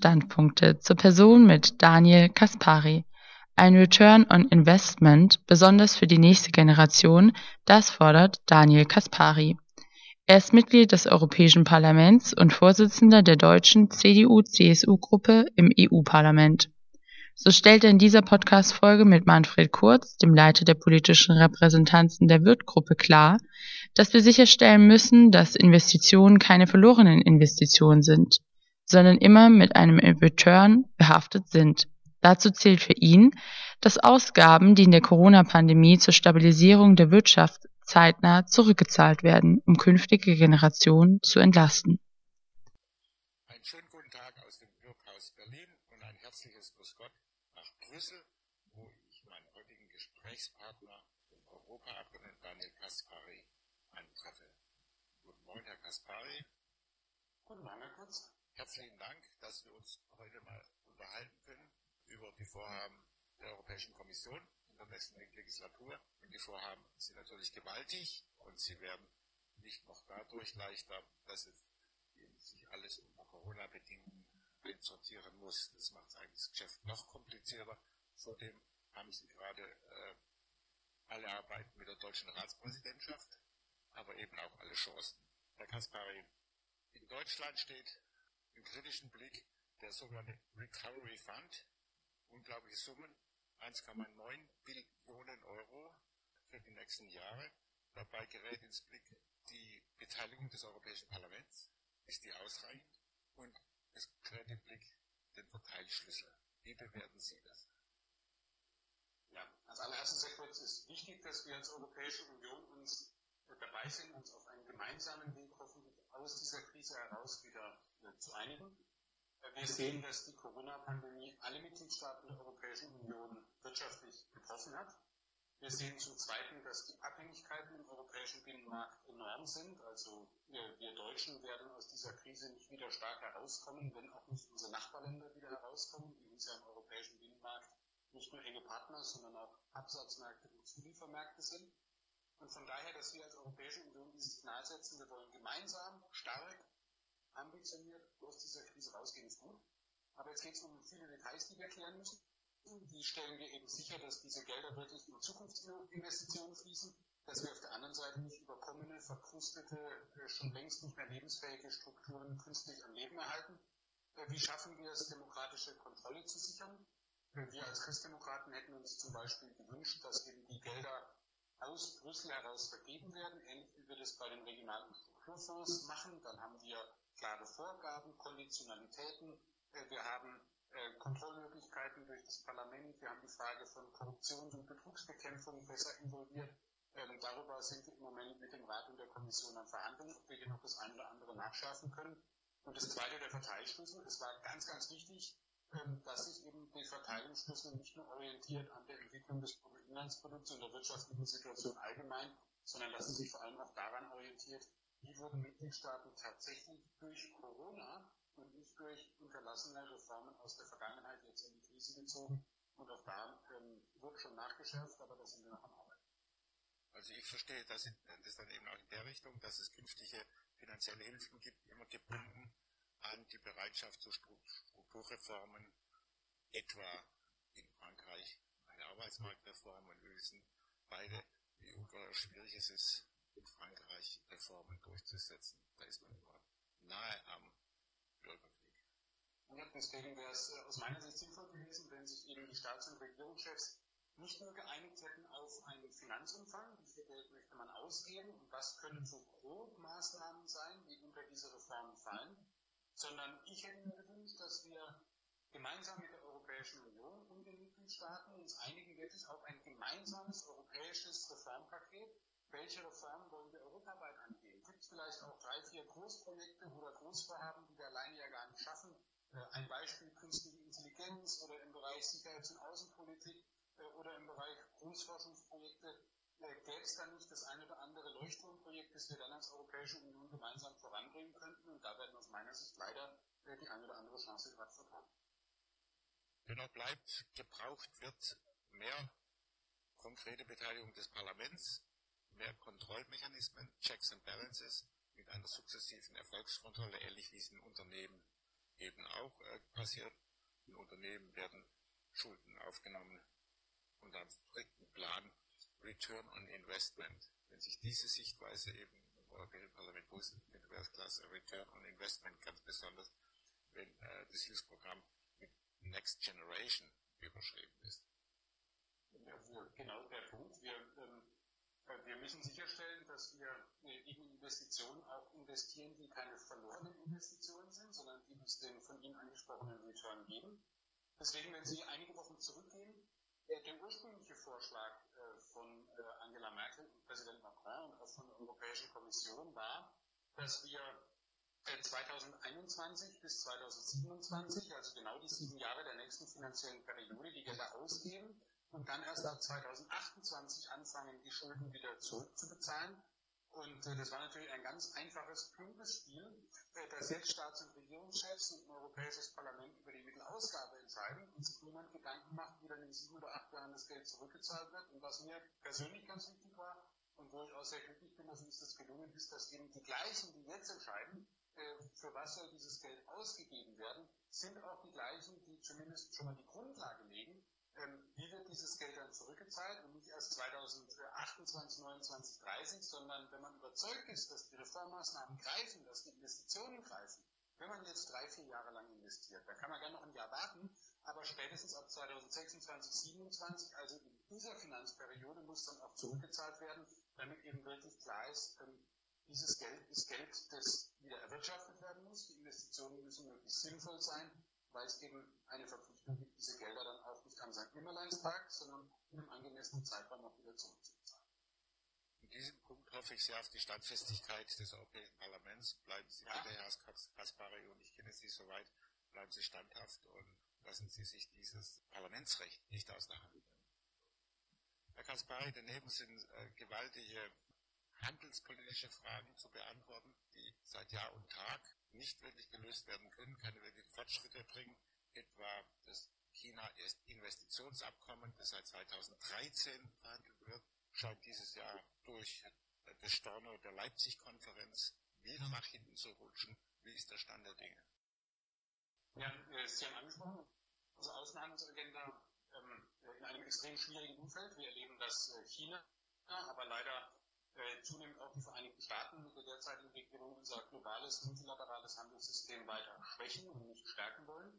Standpunkte zur Person mit Daniel Kaspari. Ein Return on Investment, besonders für die nächste Generation, das fordert Daniel Kaspari. Er ist Mitglied des Europäischen Parlaments und Vorsitzender der deutschen CDU-CSU-Gruppe im EU-Parlament. So stellt er in dieser Podcast-Folge mit Manfred Kurz, dem Leiter der politischen Repräsentanzen der Wirth-Gruppe, klar, dass wir sicherstellen müssen, dass Investitionen keine verlorenen Investitionen sind, sondern immer mit einem Return behaftet sind. Dazu zählt für ihn, dass Ausgaben, die in der Corona-Pandemie zur Stabilisierung der Wirtschaft zeitnah zurückgezahlt werden, um künftige Generationen zu entlasten. Einen schönen guten Tag aus dem Bürgerhaus Berlin und ein herzliches Grüß Gott nach Brüssel, wo ich meinen heutigen Gesprächspartner, den Europaabgeordneten Daniel Kaspari, antreffe. Guten Morgen, Herr Kaspari. Guten Morgen, Herr Kurz. Herzlichen Dank, dass wir uns heute mal unterhalten können über die Vorhaben der Europäischen Kommission in der nächsten Legislatur. Und die Vorhaben sind natürlich gewaltig und sie werden nicht noch dadurch leichter, dass es sich alles unter Corona-Bedingungen einsortieren muss. Das macht eigentlich das Geschäft noch komplizierter. Zudem haben Sie gerade äh, alle Arbeiten mit der deutschen Ratspräsidentschaft, aber eben auch alle Chancen. Herr Kaspari, in Deutschland steht im kritischen Blick der sogenannte Recovery Fund, unglaubliche Summen, 1,9 Billionen Euro für die nächsten Jahre. Dabei gerät ins Blick die Beteiligung des Europäischen Parlaments. Ist die ausreichend? Und es gerät in Blick den Verteilschlüssel. Wie bewerten Sie das? Ja, als allererstes, Herr Kurz, ist wichtig, dass wir als Europäische Union uns dabei sind, uns auf einen gemeinsamen Weg hoffentlich aus dieser Krise heraus wieder zu einigen. Wir sehen, dass die Corona-Pandemie alle Mitgliedstaaten der Europäischen Union wirtschaftlich betroffen hat. Wir sehen zum Zweiten, dass die Abhängigkeiten im europäischen Binnenmarkt enorm sind. Also wir, wir, Deutschen werden aus dieser Krise nicht wieder stark herauskommen, wenn auch nicht unsere Nachbarländer wieder herauskommen, die uns ja im europäischen Binnenmarkt nicht nur enge Partner, sondern auch Absatzmärkte und Zuliefermärkte sind. Und von daher, dass wir als Europäische Union dieses Signal setzen, wir wollen gemeinsam, stark, ambitioniert aus dieser Krise rausgehen, ist gut. Aber jetzt geht es um viele Details, die wir klären müssen. Wie stellen wir eben sicher, dass diese Gelder wirklich in Zukunftsinvestitionen fließen, dass wir auf der anderen Seite nicht überkommene, verkrustete, schon längst nicht mehr lebensfähige Strukturen künstlich am Leben erhalten? Wie schaffen wir es, demokratische Kontrolle zu sichern? Wir als Christdemokraten hätten uns zum Beispiel gewünscht, dass eben die Gelder aus Brüssel heraus vergeben werden, ähnlich wie wir das bei den regionalen Strukturfonds machen. Dann haben wir klare Vorgaben, Konditionalitäten. Wir haben Kontrollmöglichkeiten durch das Parlament. Wir haben die Frage von Korruptions- und Betrugsbekämpfung besser involviert. Ähm, darüber sind wir im Moment mit dem Rat und der Kommission am Verhandeln, ob wir hier noch das eine oder andere nachschärfen können. Und das zweite, der Verteilschlüssel. Es war ganz, ganz wichtig, dass sich eben die Verteilungsschlüssel nicht nur orientiert an der Entwicklung des Bruttoinlandsprodukts und der wirtschaftlichen Situation allgemein, sondern dass es sich vor allem auch daran orientiert, wie wurden Mitgliedstaaten tatsächlich durch Corona und nicht durch unterlassene Reformen aus der Vergangenheit jetzt in die Krise gezogen. Und auch da ähm, wird schon nachgeschärft, aber da sind wir noch am Arbeiten. Also ich verstehe das, in, das dann eben auch in der Richtung, dass es künftige finanzielle Hilfen gibt, immer gebunden an die Bereitschaft zu Strukturreformen, etwa in Frankreich eine Arbeitsmarktreform und wissen beide, wie ungeheuer schwierig es ist, in Frankreich Reformen durchzusetzen. Da ist man immer nahe am Bürgerkrieg. Ja, deswegen wäre es aus meiner Sicht sinnvoll gewesen, wenn sich eben die Staats- und Regierungschefs nicht nur geeinigt hätten auf einen Finanzumfang, wie viel Geld möchte man ausgeben und was können so grob Maßnahmen sein, die unter diese Reformen fallen, sondern ich hätte mir gewünscht, dass wir gemeinsam mit der Europäischen Union und den Mitgliedstaaten uns einigen wirklich auf ein gemeinsames europäisches Reformpaket, welche Reformen wollen wir europaweit angehen? Gibt es vielleicht auch drei, vier Großprojekte oder Großvorhaben, die wir alleine ja gar nicht schaffen? Ein Beispiel künstliche Intelligenz oder im Bereich Sicherheits- und Außenpolitik oder im Bereich Großforschungsprojekte. Gäbe es da nicht das eine oder andere Leuchtturmprojekt, das wir dann als Europäische Union gemeinsam voranbringen könnten? Und da werden aus meiner Sicht leider die eine oder andere Chance gerade vertan. Dennoch bleibt, gebraucht wird mehr konkrete Beteiligung des Parlaments, mehr Kontrollmechanismen, Checks and Balances mit einer sukzessiven Erfolgskontrolle, ähnlich wie es in Unternehmen eben auch äh, passiert. In Unternehmen werden Schulden aufgenommen und dann strikten Plan Return on Investment. Wenn sich diese Sichtweise eben im Europäischen Parlament positiv findet, wäre es klasse. Return on Investment ganz besonders, wenn äh, das Hilfsprogramm mit Next Generation überschrieben ist. Ja, genau der Punkt. Wir, ähm, äh, wir müssen sicherstellen, dass wir äh, in Investitionen auch investieren, die keine verlorenen Investitionen sind, sondern die uns den von Ihnen angesprochenen Return geben. Deswegen, wenn Sie einige Wochen zurückgehen, der ursprüngliche Vorschlag äh, von äh, Angela Merkel und Präsident Macron und auch von der Europäischen Kommission war, dass wir 2021 bis 2027, also genau die sieben Jahre der nächsten finanziellen Periode, die Gelder ausgeben und dann erst ab 2028 anfangen, die Schulden wieder zurückzubezahlen. Und äh, das war natürlich ein ganz einfaches, plumpes Spiel, äh, dass jetzt Staats- und Regierungschefs und ein Europäisches Parlament über die Mittelausgabe entscheiden und sich niemand Gedanken macht, wie dann in sieben oder acht Jahren das Geld zurückgezahlt wird. Und was mir persönlich ganz wichtig war und wo ich auch sehr glücklich bin, dass uns das gelungen ist, dass eben die gleichen, die jetzt entscheiden, äh, für was soll dieses Geld ausgegeben werden, sind auch die gleichen, die zumindest schon mal die Grundlage legen, ähm, wie wird dieses Geld dann zurückgezahlt und nicht erst 2028, 29, 30, sondern wenn man überzeugt ist, dass die Reformmaßnahmen greifen, dass die Investitionen greifen, wenn man jetzt drei, vier Jahre lang investiert, dann kann man gerne noch ein Jahr warten, aber spätestens ab 2026, 27, also in dieser Finanzperiode muss dann auch zurückgezahlt werden, damit eben wirklich klar ist, ähm, dieses Geld ist Geld, das wieder erwirtschaftet werden muss. Die Investitionen müssen möglichst sinnvoll sein, weil es eben eine Verpflichtung gibt, diese Gelder dann auch nicht am St. Nimmerleinstag, sondern in einem angemessenen Zeitraum auch wieder zurückzuzahlen. In diesem Punkt hoffe ich sehr auf die Standfestigkeit des Europäischen Parlaments. Bleiben Sie ja. bitte, Herr Kaspari, und ich kenne Sie soweit, bleiben Sie standhaft und lassen Sie sich dieses Parlamentsrecht nicht aus der Hand nehmen. Herr Kaspari, daneben sind äh, gewaltige handelspolitische Fragen zu beantworten, die seit Jahr und Tag nicht wirklich gelöst werden können, keine wirklichen Fortschritte bringen. Etwa das China-Investitionsabkommen, das seit 2013 verhandelt wird, scheint dieses Jahr durch das Storno der Leipzig-Konferenz wieder nach hinten zu rutschen. Wie ist der Stand der Dinge? Ja, äh, Sie haben angesprochen, unsere Außenhandelsagenda ähm, in einem extrem schwierigen Umfeld. Wir erleben, dass äh, China, aber leider äh, zunehmend auch die Vereinigten Staaten mit der derzeitigen Regierung unser globales multilaterales Handelssystem weiter schwächen und nicht stärken wollen.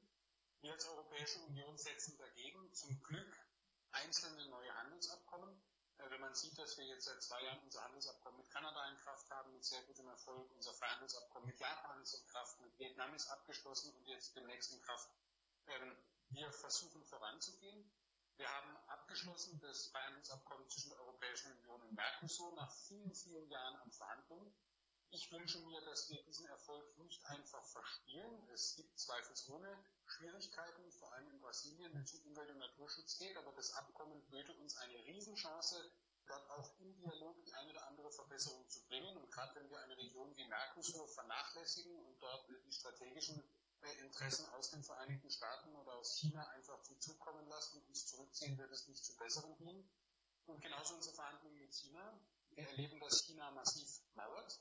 Wir als Europäische Union setzen dagegen zum Glück einzelne neue Handelsabkommen. Äh, wenn man sieht, dass wir jetzt seit zwei Jahren unser Handelsabkommen mit Kanada in Kraft haben, mit sehr gutem Erfolg, unser Freihandelsabkommen mit Japan ist in Kraft, mit Vietnam ist abgeschlossen und jetzt demnächst in Kraft. Ähm, wir versuchen voranzugehen. Wir haben abgeschlossen das Freihandelsabkommen zwischen der Europäischen Union und Mercosur nach vielen, vielen Jahren an Verhandlungen. Ich wünsche mir, dass wir diesen Erfolg nicht einfach verspielen. Es gibt zweifelsohne Schwierigkeiten, vor allem in Brasilien, wenn es um Umwelt- und Naturschutz geht, aber das Abkommen böte uns eine Riesenchance, dort auch im Dialog die eine oder andere Verbesserung zu bringen. Und gerade wenn wir eine Region wie Mercosur vernachlässigen und dort die strategischen Interessen aus den Vereinigten Staaten oder aus China einfach zum Zug kommen lassen und uns zurückziehen, wird es nicht zu besseren dienen. Und genauso unsere Verhandlungen mit China. Wir erleben, dass China massiv mauert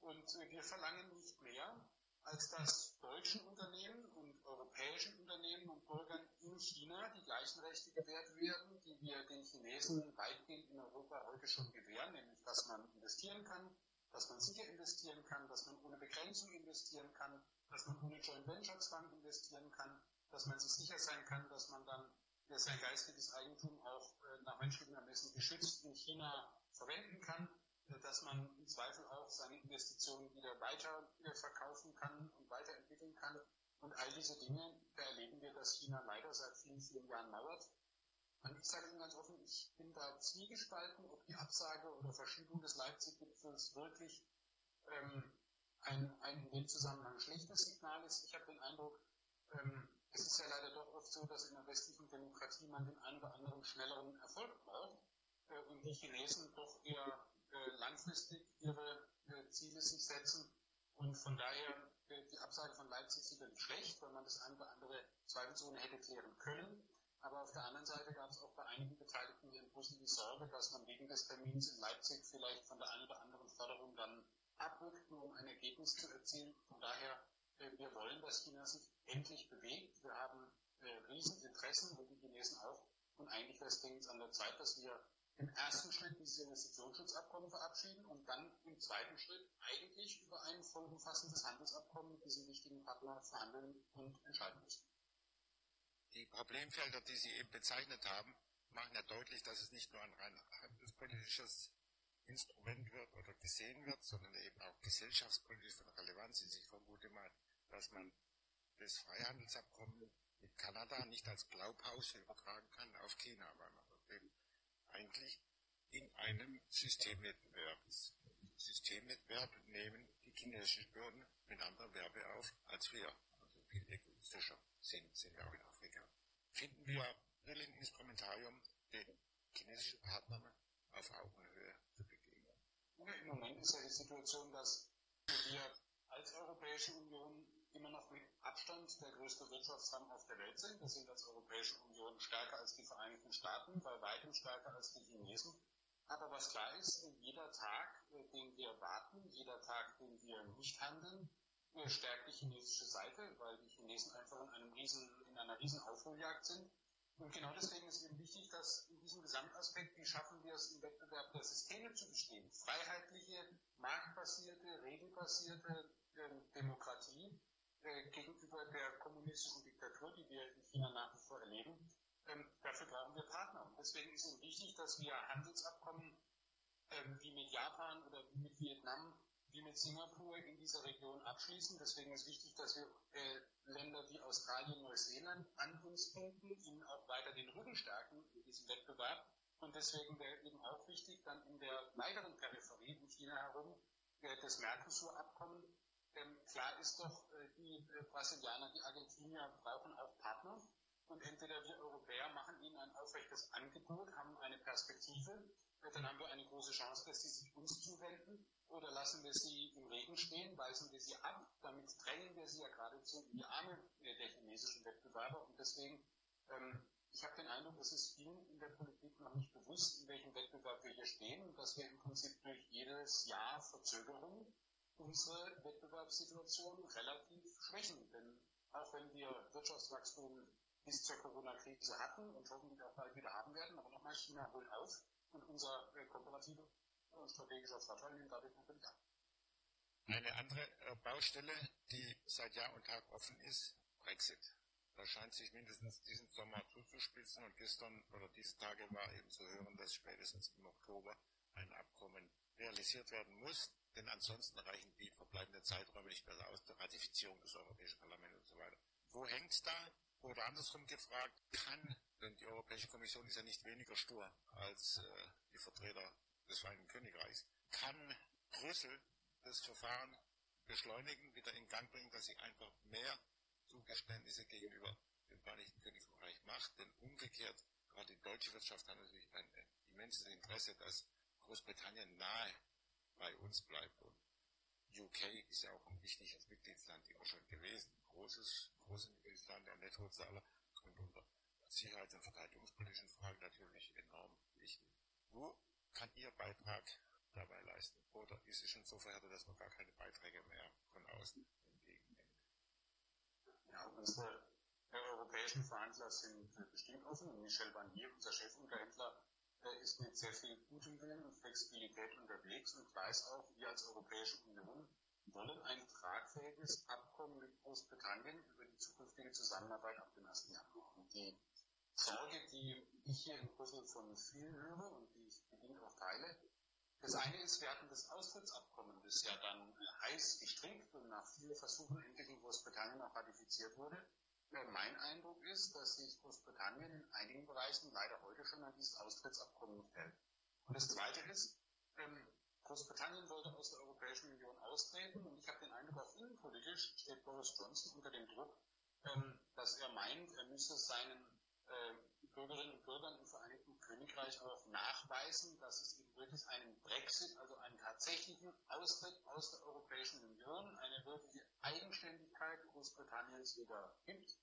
und wir verlangen nicht mehr, als dass deutschen Unternehmen und europäischen Unternehmen und Bürgern in China die gleichen Rechte gewährt werden, die wir den Chinesen weitgehend in Europa heute schon gewähren, nämlich dass man investieren kann, dass man sicher investieren kann, dass man ohne Begrenzung investieren kann, dass man ohne Joint Venture Zwang investieren kann, dass man sich sicher sein kann, dass man dann sein geistiges Eigentum auch äh, nach menschlichem Ermessen geschützt in China verwenden kann, äh, dass man im Zweifel auch seine Investitionen wieder weiter verkaufen kann und weiterentwickeln kann. Und all diese Dinge, da erleben wir, dass China leider seit vielen, vielen Jahren mauert. Und ich sage Ihnen ganz offen, ich bin da zwiegespalten, ob die Absage oder Verschiebung des Leipzig-Gipfels wirklich ähm, ein, ein in dem Zusammenhang schlechtes Signal ist. Ich habe den Eindruck, ähm, es ist ja leider doch oft so, dass in der westlichen Demokratie man den einen oder anderen schnelleren Erfolg braucht äh, und die Chinesen doch eher äh, langfristig ihre äh, Ziele sich setzen. Und von daher äh, die Absage von Leipzig sicherlich schlecht, weil man das eine oder andere zweifelsohne hätte klären können. Aber auf der anderen Seite gab es auch bei einigen Beteiligten hier in Brüssel die Sorge, dass man wegen des Termins in Leipzig vielleicht von der einen oder anderen Förderung dann abrückt, nur um ein Ergebnis zu erzielen. Von daher äh, wir wollen, dass China sich endlich bewegt. Wir haben äh, Rieseninteressen, und die Chinesen auch. Und eigentlich wäre es dringend an der Zeit, dass wir im ersten Schritt dieses Investitionsschutzabkommen verabschieden und dann im zweiten Schritt eigentlich über ein vollumfassendes Handelsabkommen mit diesem wichtigen Partner verhandeln und entscheiden müssen. Die Problemfelder, die Sie eben bezeichnet haben, machen ja deutlich, dass es nicht nur ein rein handelspolitisches Instrument wird oder gesehen wird, sondern eben auch gesellschaftspolitisch von Relevanz ist. Ich vermute mal, dass man das Freihandelsabkommen mit Kanada nicht als Blaupause übertragen kann auf China, weil man eben eigentlich in einem Systemwettbewerb ist. Systemwettbewerb nehmen die chinesischen Behörden mit anderem Werbe auf als wir. Egoistischer sind, sind wir auch in Afrika. Finden wir Instrumentarium, den chinesischen Partnern auf Augenhöhe zu begegnen? Im Moment ist ja die Situation, dass wir als Europäische Union immer noch mit Abstand der größte Wirtschaftsraum auf der Welt sind. Wir sind als Europäische Union stärker als die Vereinigten Staaten, bei weitem stärker als die Chinesen. Aber was klar ist, jeder Tag, den wir warten, jeder Tag, den wir nicht handeln, stärkt die chinesische Seite, weil die Chinesen einfach in, einem riesen, in einer riesen Aufholjagd sind. Und genau deswegen ist eben wichtig, dass in diesem Gesamtaspekt, wie schaffen wir es im Wettbewerb der Systeme zu bestehen? Freiheitliche, marktbasierte, regelbasierte äh, Demokratie äh, gegenüber der kommunistischen Diktatur, die wir in China nach wie vor erleben. Ähm, dafür brauchen wir Partner. Und deswegen ist es wichtig, dass wir Handelsabkommen ähm, wie mit Japan oder wie mit Vietnam wie mit Singapur in dieser Region abschließen. Deswegen ist wichtig, dass wir äh, Länder wie Australien, Neuseeland an uns binden, ihnen auch weiter den Rücken stärken in diesem Wettbewerb. Und deswegen wäre eben auch wichtig, dann in der weiteren Peripherie um China herum äh, das Mercosur-Abkommen. Ähm, klar ist doch, äh, die äh, Brasilianer, die Argentinier brauchen auch Partner. Und entweder wir Europäer machen ihnen ein aufrechtes Angebot, haben eine Perspektive, äh, dann haben wir eine große Chance, dass sie sich uns zuwenden oder lassen wir sie im Regen stehen, weisen wir sie ab, damit drängen wir sie ja geradezu in die Arme der chinesischen Wettbewerber und deswegen, ähm, ich habe den Eindruck, es ist vielen in der Politik noch nicht bewusst, in welchem Wettbewerb wir hier stehen und dass wir im Prinzip durch jedes Jahr Verzögerung unsere Wettbewerbssituation relativ schwächen. Denn auch wenn wir Wirtschaftswachstum bis zur Corona-Krise hatten und hoffentlich auch bald wieder haben werden, aber nochmal, China holt auf und unser äh, kooperativer strategischer Vorteil nimmt dadurch natürlich ab. Eine andere äh, Baustelle, die seit Jahr und Tag offen ist, Brexit. Da scheint sich mindestens diesen Sommer zuzuspitzen und gestern oder diese Tage war eben zu hören, dass spätestens im Oktober ein Abkommen realisiert werden muss, denn ansonsten reichen die verbleibenden Zeiträume nicht mehr aus der Ratifizierung des Europäischen Parlaments und so weiter. Wo hängt's da? Oder andersrum gefragt, kann, denn die Europäische Kommission ist ja nicht weniger stur als äh, die Vertreter des Vereinigten Königreichs, kann Brüssel das Verfahren beschleunigen, wieder in Gang bringen, dass sie einfach mehr Zugeständnisse gegenüber dem Vereinigten Königreich macht. Denn umgekehrt, gerade die deutsche Wirtschaft hat natürlich ein immenses Interesse, dass Großbritannien nahe bei uns bleibt. Und UK ist ja auch ein wichtiges Mitgliedsland immer schon gewesen. Großes, großes Mitgliedsland, ein Nettozahler und unter sicherheits- und verteidigungspolitischen Fragen natürlich enorm wichtig. Wo kann Ihr Beitrag dabei leisten? Oder ist es schon so verhärtet, dass man gar keine Beiträge mehr von außen entgegennimmt? Ja, unsere europäischen Verhandler sind bestimmt offen. Michel Barnier, unser Chefunterhändler, ist mit sehr viel gutem Willen und Flexibilität unterwegs und weiß auch, wir als Europäische Union wollen ein tragfähiges Abkommen mit Großbritannien über die zukünftige Zusammenarbeit ab dem 1. Januar. Und die Sorge, die ich hier in Brüssel von vielen höre und die ich bedingt auch teile. Das eine ist, wir hatten das Austrittsabkommen, das ja dann heiß gestrickt und nach vielen Versuchen endlich in Großbritannien auch ratifiziert wurde. Mein Eindruck ist, dass sich Großbritannien in einigen Bereichen leider heute schon an dieses Austrittsabkommen hält. Und das Zweite ist, ähm, Großbritannien wollte aus der Europäischen Union austreten und ich habe den Eindruck, auch innenpolitisch steht Boris Johnson unter dem Druck, ähm, dass er meint, er müsse seinen äh, Bürgerinnen und Bürgern im Vereinigten Königreich auch nachweisen, dass es eben wirklich einen Brexit, also einen tatsächlichen Austritt aus der Europäischen Union, eine wirkliche Eigenständigkeit Großbritanniens wieder gibt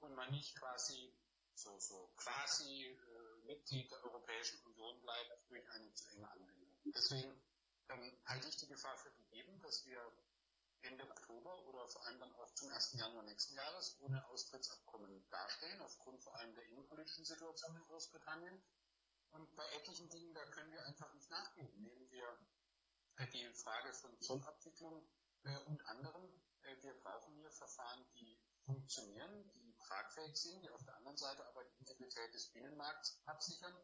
und man nicht quasi so, so quasi äh, Mitglied der Europäischen Union bleibt durch eine zu enge Anbindung. Deswegen ähm, halte ich die Gefahr für gegeben, dass wir Ende Oktober oder vor allem dann auch zum 1. Januar nächsten Jahres ohne Austrittsabkommen dastehen, aufgrund vor allem der innenpolitischen Situation in Großbritannien. Und bei etlichen Dingen, da können wir einfach nicht nachgeben. Nehmen wir die Frage von Zollabwicklung äh, und anderen. Äh, wir brauchen hier Verfahren, die funktionieren, die tragfähig sind, die auf der anderen Seite aber die Integrität des Binnenmarkts absichern.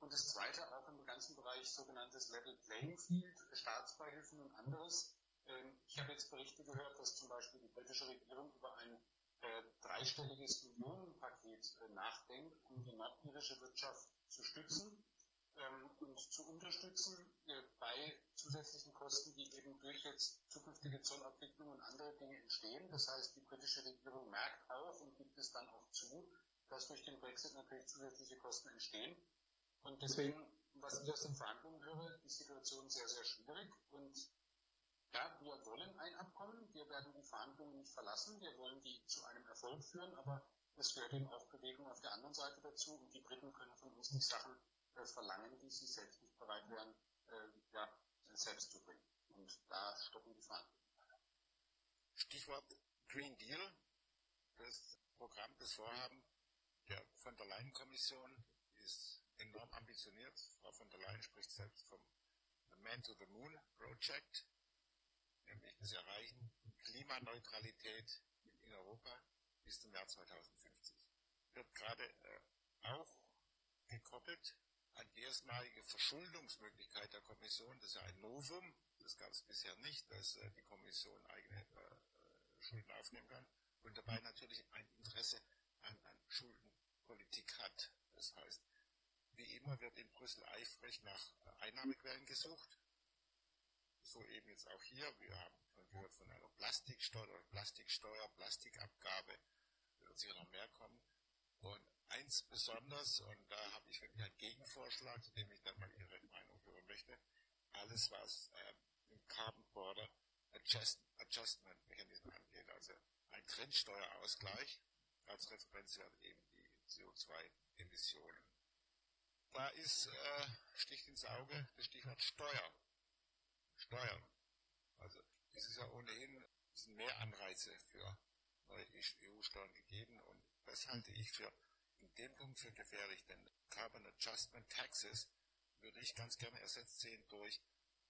Und das Zweite auch im ganzen Bereich sogenanntes Level Playing Field, Staatsbeihilfen und anderes. Ähm, ich habe jetzt Berichte gehört, dass zum Beispiel die britische Regierung über ein äh, dreistelliges Millionenpaket äh, nachdenkt, um die nordirische Wirtschaft zu stützen ähm, und zu unterstützen äh, bei zusätzlichen Kosten, die eben durch jetzt zukünftige Zollabwicklung und andere Dinge entstehen. Das heißt, die britische Regierung merkt auch und gibt es dann auch zu, dass durch den Brexit natürlich zusätzliche Kosten entstehen. Und deswegen, was ich aus den Verhandlungen höre, die Situation sehr, sehr schwierig. Und ja, wir wollen ein Abkommen, wir werden die Verhandlungen nicht verlassen, wir wollen die zu einem Erfolg führen, aber es gehört eben auch Bewegung auf der anderen Seite dazu und die Briten können von uns nicht Sachen äh, verlangen, die sie selbst nicht bereit wären, äh, ja, selbst zu bringen. Und da stoppen die Verhandlungen. Stichwort Green Deal, das Programm, das Vorhaben der von der Leyen-Kommission ist enorm ambitioniert. Frau von der Leyen spricht selbst vom Man to the Moon Project, nämlich das Erreichen Klimaneutralität in Europa bis zum Jahr 2050. Wird gerade äh, auch gekoppelt an die erstmalige Verschuldungsmöglichkeit der Kommission. Das ist ja ein Novum. Das gab es bisher nicht, dass äh, die Kommission eigene äh, Schulden aufnehmen kann. Und dabei natürlich ein Interesse an, an Schuldenpolitik hat. Das heißt, wie immer wird in Brüssel eifrig nach äh, Einnahmequellen gesucht. So eben jetzt auch hier. Wir haben gehört von einer Plastiksteuer, Plastiksteuer, Plastikabgabe. Da wird sicher noch mehr kommen. Und eins besonders, und da habe ich wirklich einen Gegenvorschlag, zu dem ich dann mal Ihre Meinung hören möchte. Alles, was äh, im Carbon Border Adjust, Adjustment Mechanismus angeht, also ein Grenzsteuerausgleich, als Referenzwert eben die CO2-Emissionen. Da ist, äh, sticht ins Auge, das Stichwort Steuer. Steuern. Also, es ist ja ohnehin, sind mehr Anreize für neue EU-Steuern gegeben und das halte ich für in dem Punkt für gefährlich, denn Carbon Adjustment Taxes würde ich ganz gerne ersetzt sehen durch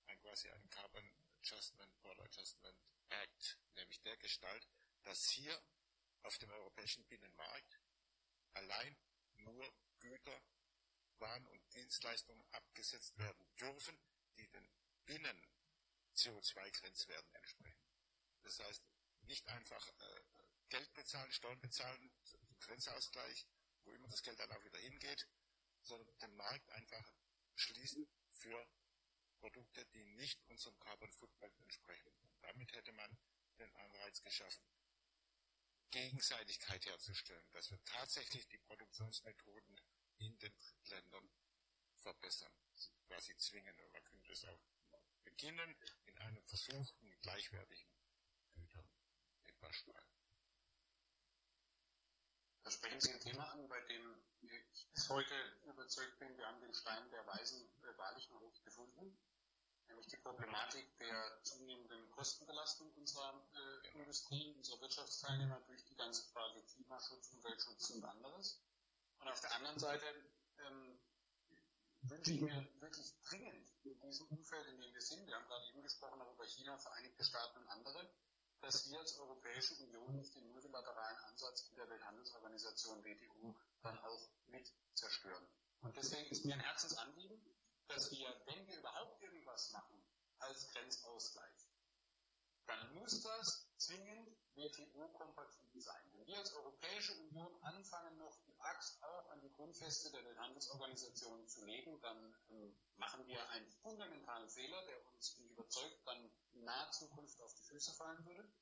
ein quasi einen Carbon Adjustment Border Adjustment Act, nämlich der Gestalt, dass hier auf dem europäischen Binnenmarkt allein nur Güter, Waren und Dienstleistungen abgesetzt werden dürfen, die den Binnen CO2-Grenzwerten entsprechen. Das heißt, nicht einfach äh, Geld bezahlen, Steuern bezahlen, Grenzausgleich, wo immer das Geld dann auch wieder hingeht, sondern den Markt einfach schließen für Produkte, die nicht unserem Carbon Footprint entsprechen. Und damit hätte man den Anreiz geschaffen, Gegenseitigkeit herzustellen, dass wir tatsächlich die Produktionsmethoden in den Drittländern verbessern, quasi zwingen. Und man könnte es auch beginnen in einem Versuch mit gleichwertigen Gütern, Stahl. Da sprechen Sie ein Thema an, bei dem ich bis heute überzeugt bin, wir haben den Stein der Weisen äh, wahrlich noch nicht gefunden, nämlich die Problematik der zunehmenden Kostenbelastung unserer äh, Industrie, unserer Wirtschaftsteilnehmer durch die ganze Frage Klimaschutz, Umweltschutz und anderes. Und auf der anderen Seite ähm, wünsche ich mir wirklich dringend in diesem Umfeld, in dem wir sind, wir haben gerade eben gesprochen darüber China, Vereinigte Staaten und andere, dass wir als Europäische Union nicht den multilateralen Ansatz in der Welthandelsorganisation WTO dann auch mit zerstören. Und deswegen ist mir ein Herzensanliegen, dass wir, wenn wir überhaupt irgendwas machen als Grenzausgleich, dann muss das zwingend WTO-kompatibel sein. Wenn wir als Europäische Union anfangen, noch die Axt auch an die Grundfeste der Welthandelsorganisation zu legen, dann ähm, machen wir einen fundamentalen Fehler, der uns, bin überzeugt, dann in naher Zukunft auf die Füße fallen würde.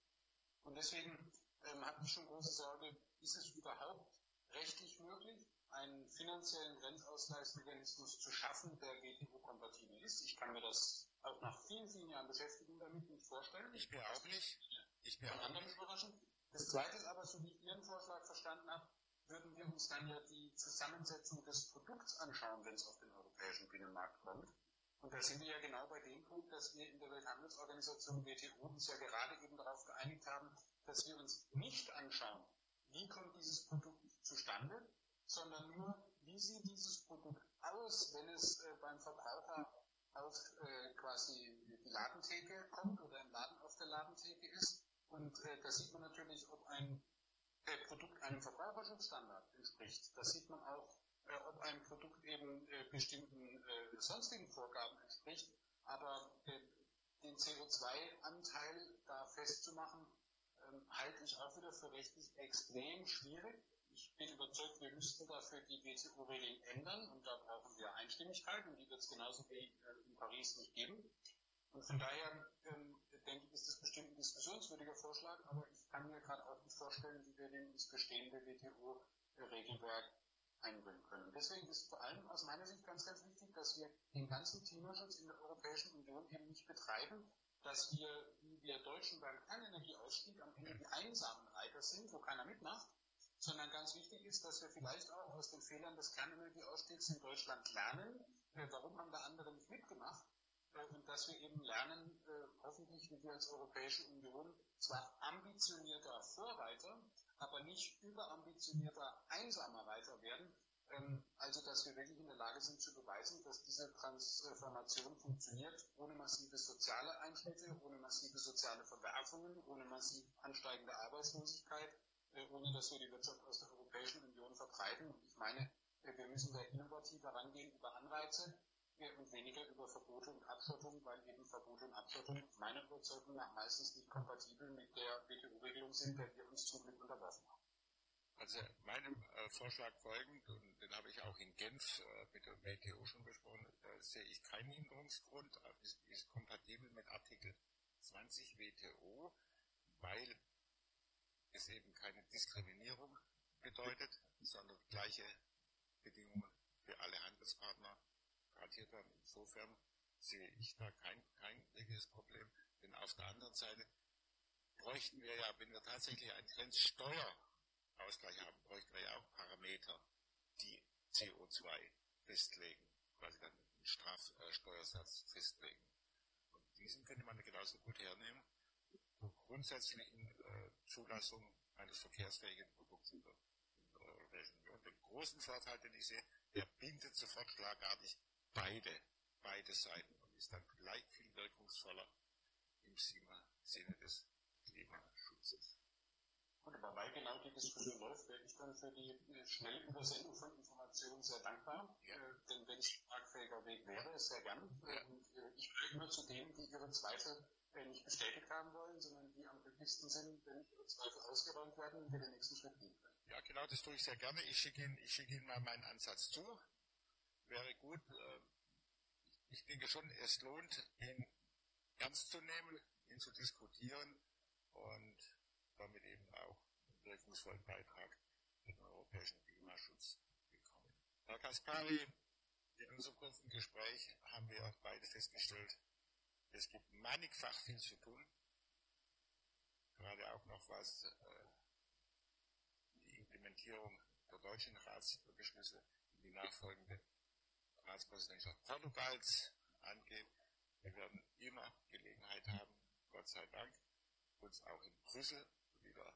Und deswegen ähm, habe ich schon große Sorge, ist es überhaupt rechtlich möglich, einen finanziellen Grenzausgleichsmechanismus zu schaffen, der WTO-kompatibel ist. Ich kann mir das auch nach vielen, vielen Jahren Beschäftigung damit nicht vorstellen. Ich auch nicht. Ich mir auch anderen überraschen. Das Zweite ist aber, so wie ich Ihren Vorschlag verstanden habe, würden wir uns dann ja die Zusammensetzung des Produkts anschauen, wenn es auf den europäischen Binnenmarkt kommt. Und da sind wir ja genau bei dem Punkt, dass wir in der Welthandelsorganisation WTO uns ja gerade eben darauf geeinigt haben, dass wir uns nicht anschauen, wie kommt dieses Produkt zustande, sondern nur, wie sieht dieses Produkt aus, wenn es äh, beim Verbraucher auf äh, quasi die Ladentheke kommt oder im Laden auf der Ladentheke ist. Und äh, da sieht man natürlich, ob ein äh, Produkt einem Verbraucherschutzstandard entspricht. Da sieht man auch, äh, ob ein Produkt eben äh, bestimmten äh, sonstigen Vorgaben entspricht. Aber äh, den CO2-Anteil da festzumachen, ähm, halte ich auch wieder für rechtlich extrem schwierig. Ich bin überzeugt, wir müssten dafür die WTO-Regeln ändern und da brauchen wir Einstimmigkeit und die wird es genauso wie in Paris nicht geben. Und von daher ähm, denke ich, ist das bestimmt ein diskussionswürdiger Vorschlag, aber ich kann mir gerade auch nicht vorstellen, wie wir den ins bestehende WTO-Regelwerk einbringen können. Deswegen ist vor allem aus meiner Sicht ganz, ganz wichtig, dass wir den ganzen Klimaschutz in der Europäischen Union eben nicht betreiben, dass wir, wie wir Deutschen beim Kernenergieausstieg am Ende die einsamen Reiter sind, wo keiner mitmacht, sondern ganz wichtig ist, dass wir vielleicht auch aus den Fehlern des Kernenergieausstiegs in Deutschland lernen. Äh, warum haben da andere nicht mitgemacht? Äh, und dass wir eben lernen, äh, hoffentlich, wie wir als Europäische Union zwar ambitionierter Vorreiter, aber nicht überambitionierter einsamer Reiter werden, ähm, also dass wir wirklich in der Lage sind zu beweisen, dass diese Transformation funktioniert, ohne massive soziale Einschnitte, ohne massive soziale Verwerfungen, ohne massiv ansteigende Arbeitslosigkeit, äh, ohne dass wir die Wirtschaft aus der Europäischen Union vertreiben. Und ich meine, wir müssen da innovativer rangehen über Anreize äh, und weniger über Verbote und Abschottung, weil eben Verbote und Abschottung meiner Überzeugung nach meistens nicht kompatibel mit der WTO-Regelung sind, der wir uns zum Glück unterworfen haben. Also meinem äh, Vorschlag folgend, und den habe ich auch in Genf äh, mit der WTO schon besprochen, äh, sehe ich keinen Hinderungsgrund, ist, ist kompatibel mit Artikel 20 WTO, weil es eben keine Diskriminierung bedeutet, sondern gleiche Bedingungen für alle Handelspartner garantiert werden. Insofern sehe ich da kein, kein wirkliches Problem. Denn auf der anderen Seite bräuchten wir ja, wenn wir tatsächlich einen Grenzsteuerausgleich haben, bräuchten wir ja auch Parameter, die CO2 festlegen, quasi dann einen Strafsteuersatz festlegen. Und diesen könnte man genauso gut hernehmen zur grundsätzlichen äh, Zulassung eines verkehrsfähigen Produkts in der, in der Europäischen Union. Den großen Vorteil, den ich sehe, der bindet sofort schlagartig beide, beide Seiten und ist dann gleich viel wirkungsvoller im Sinne des Klimaschutzes. Und aber weil genau die Diskussion läuft, wäre ich dann für die äh, schnelle Übersendung von Informationen sehr dankbar. Ja. Äh, denn wenn es ein tragfähiger Weg wäre, sehr gern. Ja. Und äh, ich gehöre nur zu denen, die ihre Zweifel äh, nicht bestätigt haben wollen, sondern die am glücklichsten sind, wenn ihre Zweifel ausgeräumt werden und wir den nächsten Schritt gehen können. Ja, genau, das tue ich sehr gerne. Ich schicke Ihnen, ich schicke Ihnen mal meinen Ansatz zu. Wäre gut. Äh, ich denke schon, es lohnt, ihn ernst zu nehmen, ihn zu diskutieren und damit eben auch einen wirkungsvollen Beitrag für den europäischen Klimaschutz bekommen. Herr Kaspari, in unserem kurzen Gespräch haben wir beide festgestellt, es gibt mannigfach viel zu tun. Gerade auch noch was äh, die Implementierung der deutschen Ratsbeschlüsse in die nachfolgende Ratspräsidentschaft Portugals angeht. Wir werden immer Gelegenheit haben, Gott sei Dank, uns auch in Brüssel wieder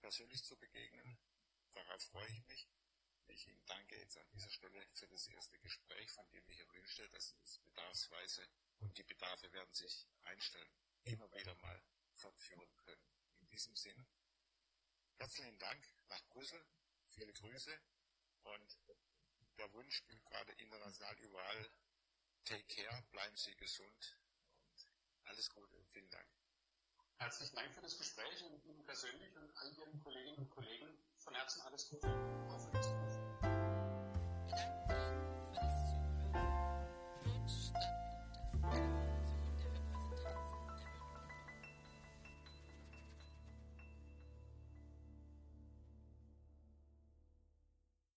persönlich zu begegnen. Darauf freue ich mich. Ich Ihnen danke jetzt an dieser Stelle für das erste Gespräch, von dem ich mir wünsche, dass es bedarfsweise und die Bedarfe werden sich einstellen, immer wieder mal fortführen können. In diesem Sinn, herzlichen Dank nach Brüssel, viele Grüße und der Wunsch gerade international überall, take care, bleiben Sie gesund und alles Gute und vielen Dank. Herzlichen Dank für das Gespräch und Ihnen persönlich und all Ihren Kolleginnen und Kollegen von Herzen alles Gute.